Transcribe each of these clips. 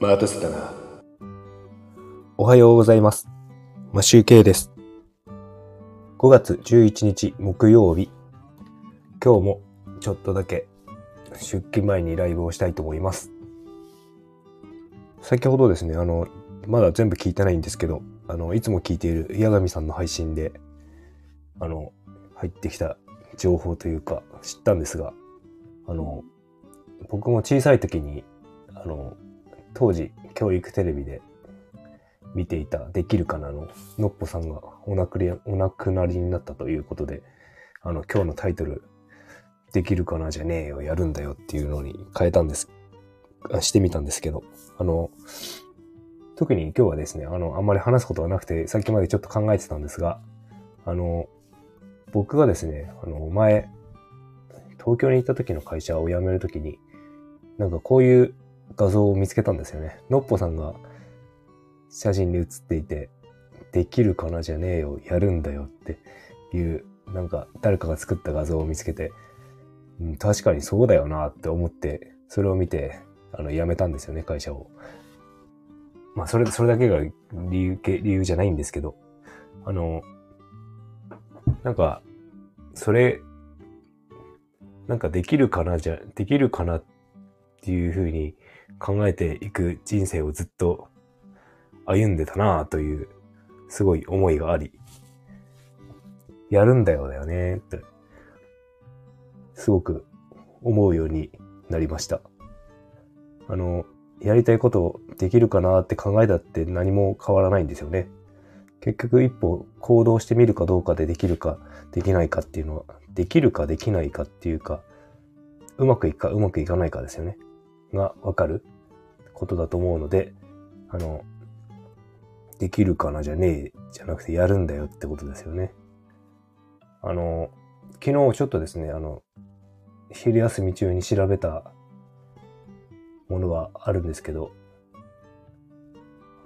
待たせたな。おはようございます。マシューケイです。5月11日木曜日。今日もちょっとだけ出勤前にライブをしたいと思います。先ほどですね、あの、まだ全部聞いてないんですけど、あの、いつも聞いている矢神さんの配信で、あの、入ってきた情報というか知ったんですが、あの、僕も小さい時に、あの、当時教育テレビで見ていたできるかなののっぽさんがお亡くりお亡くなりになったということで、あの、今日のタイトル、できるかなじゃねえよ、やるんだよっていうのに変えたんです、してみたんですけど、あの、特に今日はですね、あの、あんまり話すことがなくて、さっきまでちょっと考えてたんですが、あの、僕がですね、あの、前、東京に行った時の会社を辞める時に、なんかこういう画像を見つけたんですよね。のっぽさんが写真に写っていて、できるかなじゃねえよ、やるんだよっていう、なんか誰かが作った画像を見つけて、うん、確かにそうだよなって思って、それを見て、あの、辞めたんですよね、会社を。まあ、それ、それだけが理由、理由じゃないんですけど、あの、なんか、それ、なんかできるかなじゃ、できるかなっていうふうに考えていく人生をずっと歩んでたなという、すごい思いがあり、やるんだよだよねって、すごく思うようになりました。あの、やりたいことできるかなって考えたって何も変わらないんですよね。結局一歩行動してみるかどうかでできるかできないかっていうのは、できるかできないかっていうか、うまくいくかうまくいかないかですよね。がわかることだと思うので、あの、できるかな？じゃねえじゃなくてやるんだよってことですよね。あの、昨日ちょっとですね、あの、昼休み中に調べたものはあるんですけど、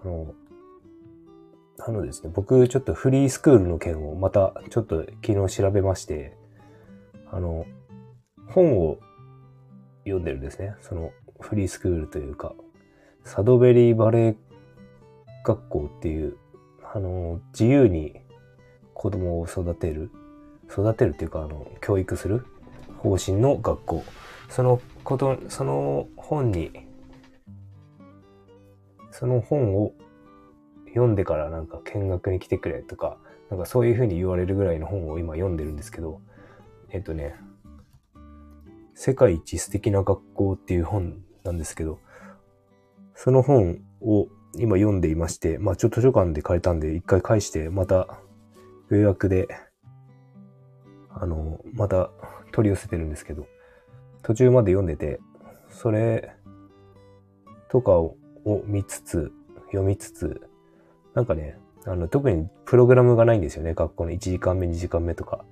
あの、あのですね、僕ちょっとフリースクールの件をまたちょっと昨日調べまして、あの、本を読んでるんですね。そのフリースクールというか、サドベリーバレー学校っていう、あの、自由に子供を育てる、育てるっていうか、あの、教育する方針の学校。そのこと、その本に、その本を読んでからなんか見学に来てくれとか、なんかそういうふうに言われるぐらいの本を今読んでるんですけど、えっとね、世界一素敵な学校っていう本なんですけど、その本を今読んでいまして、まあちょっと図書館で借りたんで一回返して、また予約で、あの、また取り寄せてるんですけど、途中まで読んでて、それとかを見つつ、読みつつ、なんかね、あの、特にプログラムがないんですよね。学校の1時間目、2時間目とか。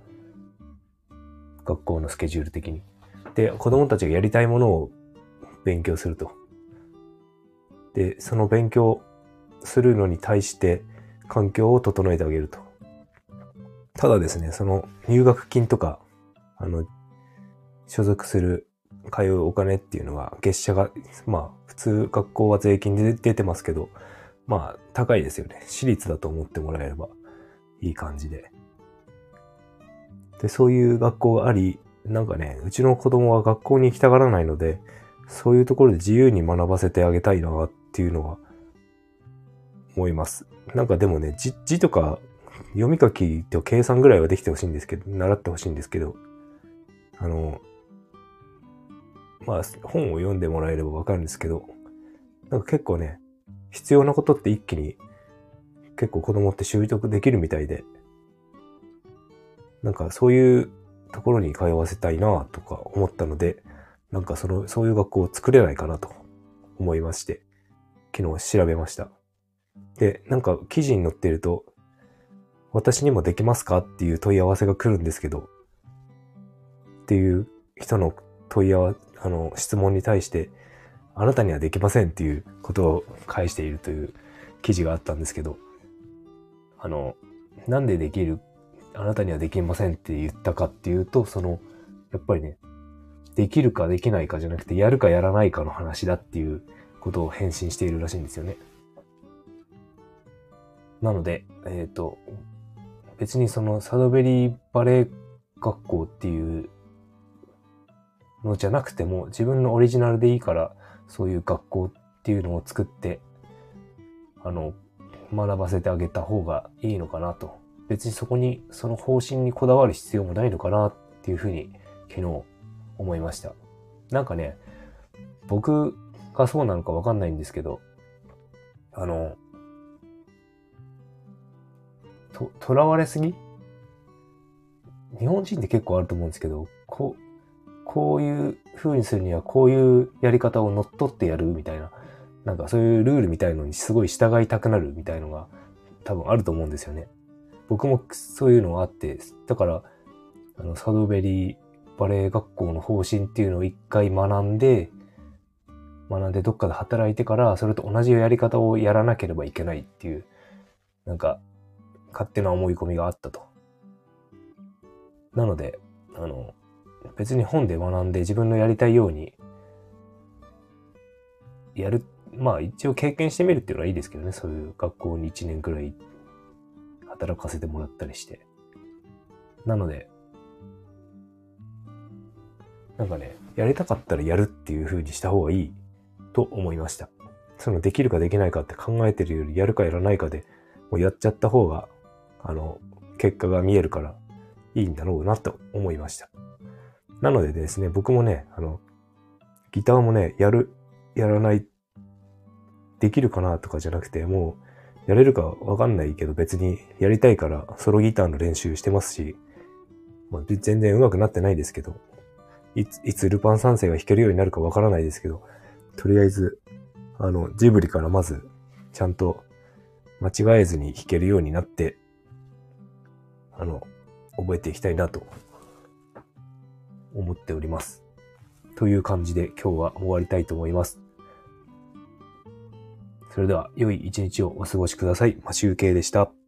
学校のスケジュール的に。で、子供たちがやりたいものを勉強すると。で、その勉強するのに対して環境を整えてあげると。ただですね、その入学金とか、あの、所属する通うお金っていうのは月謝が、まあ普通学校は税金で出てますけど、まあ高いですよね。私立だと思ってもらえればいい感じで。で、そういう学校があり、なんかね、うちの子供は学校に行きたがらないので、そういうところで自由に学ばせてあげたいなっていうのは思います。なんかでもね、字字とか読み書きと計算ぐらいはできてほしいんですけど、習ってほしいんですけど、あの、まあ本を読んでもらえればわかるんですけど、なんか結構ね、必要なことって一気に結構子供って習得できるみたいで、なんかそういうところに通わせたいなとか思ったので、なんかその、そういう学校を作れないかなと思いまして、昨日調べました。で、なんか記事に載ってると、私にもできますか？っていう問い合わせが来るんですけど、っていう人の問い合わせ、あの、質問に対して、あなたにはできませんっていうことを返しているという記事があったんですけど、あの、なんでできる、あなたにはできませんって言ったかっていうと、その、やっぱりね、できるかできないかじゃなくて、やるかやらないかの話だっていうことを返信しているらしいんですよね。なので、えっ、ー、と、別にそのサドベリーバレエ学校っていうのじゃなくても、自分のオリジナルでいいから、そういう学校っていうのを作って、あの、学ばせてあげた方がいいのかなと。別にそこに、その方針にこだわる必要もないのかなっていうふうに昨日思いました。なんかね、僕がそうなのかわかんないんですけど、あの、と、囚われすぎ？日本人って結構あると思うんですけど、こう、こういう風にするにはこういうやり方を乗っ取ってやるみたいな、なんかそういうルールみたいのにすごい従いたくなるみたいのが多分あると思うんですよね。僕もそういうのがあって、だから、あの、サドベリーバレエ学校の方針っていうのを一回学んで、学んでどっかで働いてから、それと同じやり方をやらなければいけないっていう、なんか、勝手な思い込みがあったと。なので、あの、別に本で学んで自分のやりたいように、やる、まあ一応経験してみるっていうのはいいですけどね、そういう学校に1年くらい働かせてもらったりして。なので、なんかね、やりたかったらやるっていう風にした方がいいと思いました。そのできるかできないかって考えてるよりやるかやらないかでもうやっちゃった方が、あの、結果が見えるからいいんだろうなと思いました。なのでですね、僕もね、あの、ギターもね、やる、やらない、できるかなとかじゃなくて、もう、やれるかわかんないけど別にやりたいからソロギターの練習してますし、まあ、全然上手くなってないですけど、いつ、いつルパン三世が弾けるようになるかわからないですけど、とりあえず、あの、ジブリからまず、ちゃんと間違えずに弾けるようになって、あの、覚えていきたいなと思っております。という感じで今日は終わりたいと思います。それでは良い一日をお過ごしください。マシュウケイでした。